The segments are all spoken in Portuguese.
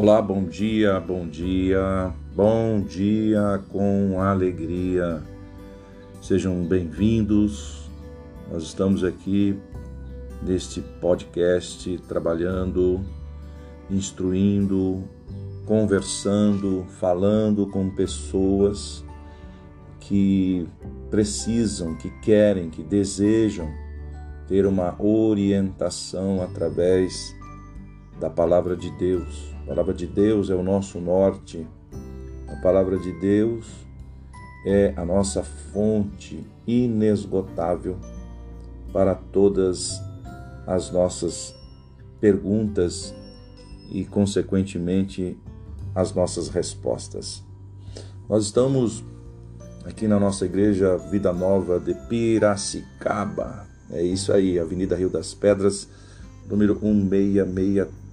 Olá, bom dia, bom dia, bom dia com alegria. Sejam bem-vindos. Nós estamos aqui neste podcast trabalhando, instruindo, conversando, falando com pessoas que precisam, que querem, que desejam ter uma orientação através da palavra de Deus. A palavra de Deus é o nosso norte. A palavra de Deus é a nossa fonte inesgotável para todas as nossas perguntas e, consequentemente, as nossas respostas. Nós estamos aqui na nossa igreja Vida Nova de Piracicaba. É isso aí, Avenida Rio das Pedras, número 1663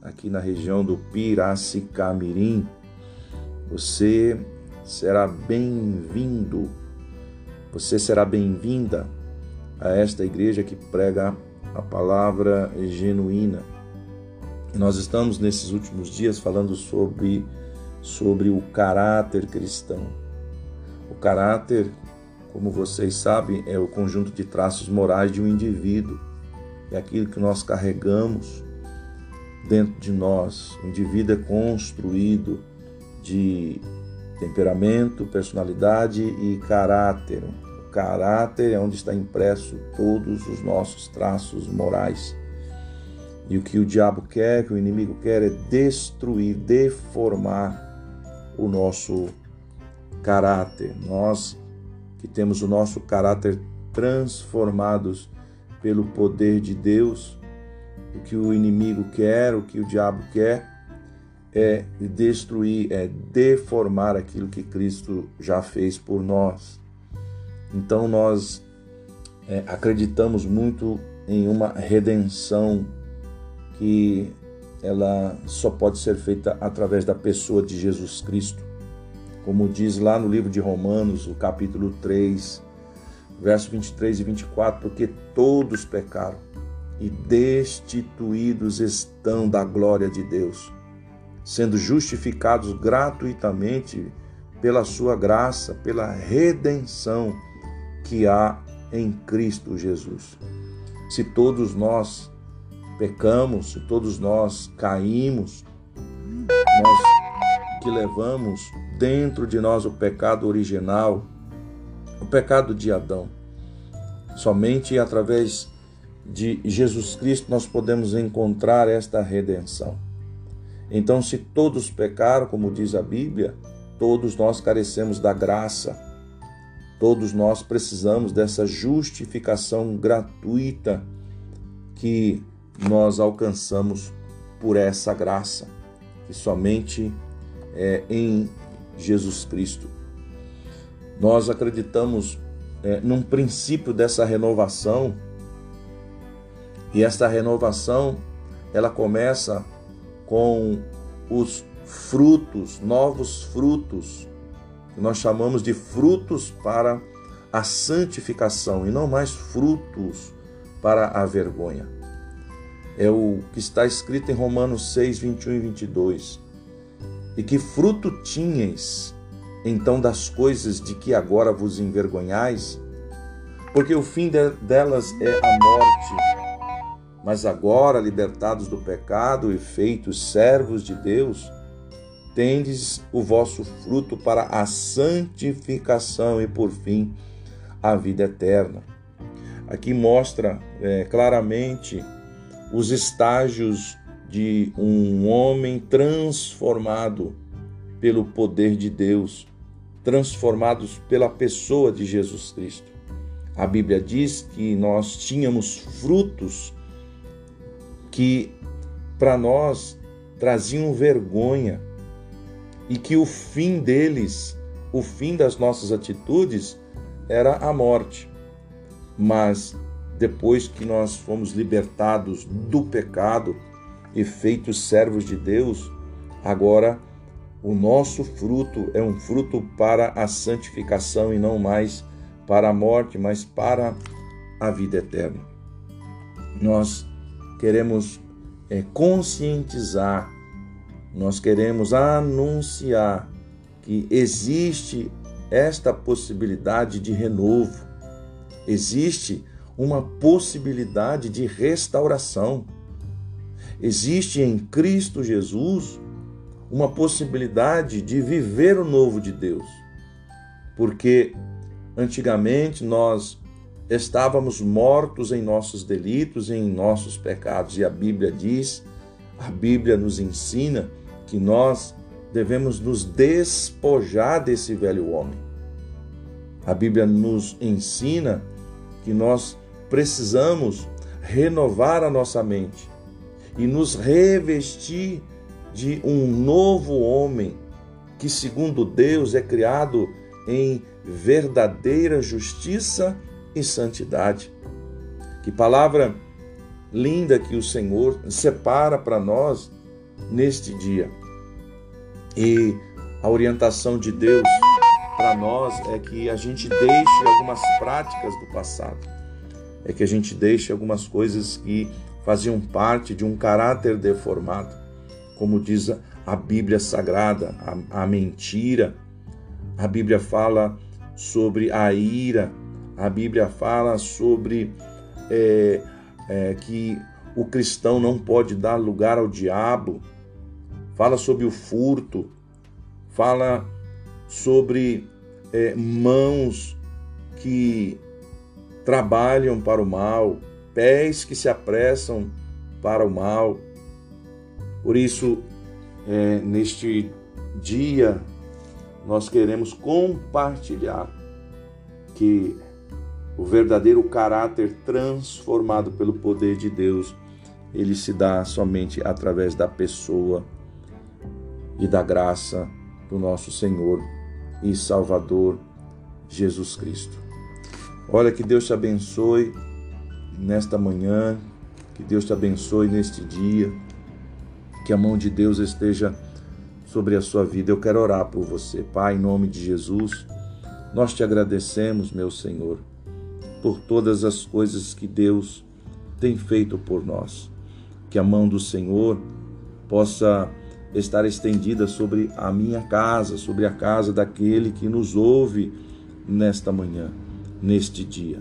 aqui na região do Piracicamirim. Você será bem-vindo, você será bem-vinda a esta igreja que prega a palavra genuína. Nós estamos nesses últimos dias falando sobre, sobre o caráter cristão. O caráter, como vocês sabem, é o conjunto de traços morais de um indivíduo. É aquilo que nós carregamos dentro de nós. O indivíduo é construído de temperamento, personalidade e caráter. O caráter é onde está impresso todos os nossos traços morais. E o que o diabo quer, que o inimigo quer, é destruir, deformar o nosso caráter. Nós que temos o nosso caráter transformados pelo poder de Deus, o que o inimigo quer, o que o diabo quer, é destruir, é deformar aquilo que Cristo já fez por nós. Então nós é, acreditamos muito em uma redenção que ela só pode ser feita através da pessoa de Jesus Cristo. Como diz lá no livro de Romanos, o capítulo 3, verso 23 e 24, porque todos pecaram e destituídos estão da glória de Deus, sendo justificados gratuitamente pela sua graça, pela redenção que há em Cristo Jesus. Se todos nós pecamos, se todos nós caímos, nós que levamos dentro de nós o pecado original, o pecado de Adão, somente através de Jesus Cristo nós podemos encontrar esta redenção. Então, se todos pecaram, como diz a Bíblia, todos nós carecemos da graça, todos nós precisamos dessa justificação gratuita que nós alcançamos por essa graça, que somente é em Jesus Cristo. Nós acreditamos é, num princípio dessa renovação e esta renovação, ela começa com os frutos, novos frutos, que nós chamamos de frutos para a santificação e não mais frutos para a vergonha. É o que está escrito em Romanos 6, 21 e 22. E que fruto tinhas então das coisas de que agora vos envergonhais? Porque o fim delas é a morte. Mas agora, libertados do pecado e feitos servos de Deus, tendes o vosso fruto para a santificação e, por fim, a vida eterna. Aqui mostra é, claramente os estágios de um homem transformado pelo poder de Deus, transformados pela pessoa de Jesus Cristo. A Bíblia diz que nós tínhamos frutos que para nós traziam vergonha e que o fim deles, o fim das nossas atitudes, era a morte. Mas depois que nós fomos libertados do pecado e feitos servos de Deus, agora o nosso fruto é um fruto para a santificação e não mais para a morte, mas para a vida eterna. Nós queremos é, conscientizar nós queremos anunciar que existe esta possibilidade de renovo, existe uma possibilidade de restauração. Existe em Cristo Jesus uma possibilidade de viver o novo de Deus. Porque antigamente nós estávamos mortos em nossos delitos e em nossos pecados, e a Bíblia diz, a Bíblia nos ensina que nós devemos nos despojar desse velho homem. A Bíblia nos ensina que nós precisamos renovar a nossa mente e nos revestir de um novo homem que, segundo Deus, é criado em verdadeira justiça e santidade. Que palavra linda que o Senhor separa para nós neste dia. E a orientação de Deus para nós é que a gente deixe algumas práticas do passado, é que a gente deixe algumas coisas que faziam parte de um caráter deformado, como diz a Bíblia Sagrada, a, a mentira. A Bíblia fala sobre a ira, a Bíblia fala sobre é, é, que o cristão não pode dar lugar ao diabo, fala sobre o furto, fala sobre é, mãos que trabalham para o mal, pés que se apressam para o mal. Por isso, é, neste dia, nós queremos compartilhar que o verdadeiro caráter transformado pelo poder de Deus, ele se dá somente através da pessoa e da graça do nosso Senhor e Salvador Jesus Cristo. Olha que Deus te abençoe nesta manhã, que Deus te abençoe neste dia, que a mão de Deus esteja sobre a sua vida. Eu quero orar por você, Pai, em nome de Jesus. Nós te agradecemos, meu Senhor por todas as coisas que Deus tem feito por nós. Que a mão do Senhor possa estar estendida sobre a minha casa, sobre a casa daquele que nos ouve nesta manhã, neste dia.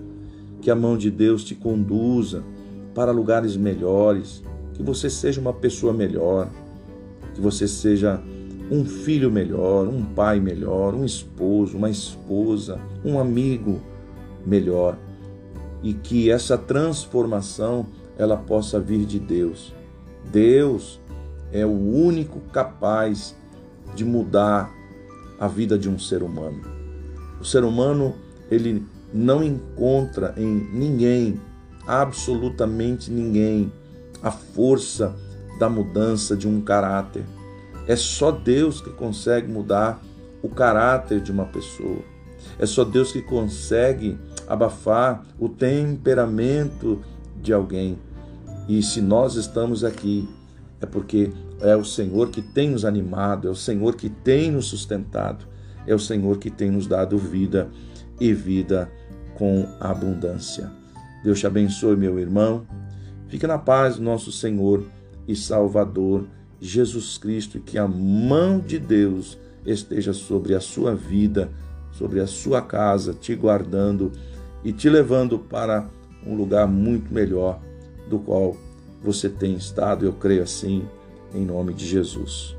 Que a mão de Deus te conduza para lugares melhores, que você seja uma pessoa melhor, que você seja um filho melhor, um pai melhor, um esposo, uma esposa, um amigo melhor e que essa transformação ela possa vir de Deus. Deus é o único capaz de mudar a vida de um ser humano. O ser humano, ele não encontra em ninguém, absolutamente ninguém, a força da mudança de um caráter. É só Deus que consegue mudar o caráter de uma pessoa. É só Deus que consegue abafar o temperamento de alguém. E se nós estamos aqui, é porque é o Senhor que tem nos animado, é o Senhor que tem nos sustentado, é o Senhor que tem nos dado vida e vida com abundância. Deus te abençoe, meu irmão. Fique na paz do nosso Senhor e Salvador Jesus Cristo e que a mão de Deus esteja sobre a sua vida, sobre a sua casa, te guardando e te levando para um lugar muito melhor do qual você tem estado, eu creio assim, em nome de Jesus.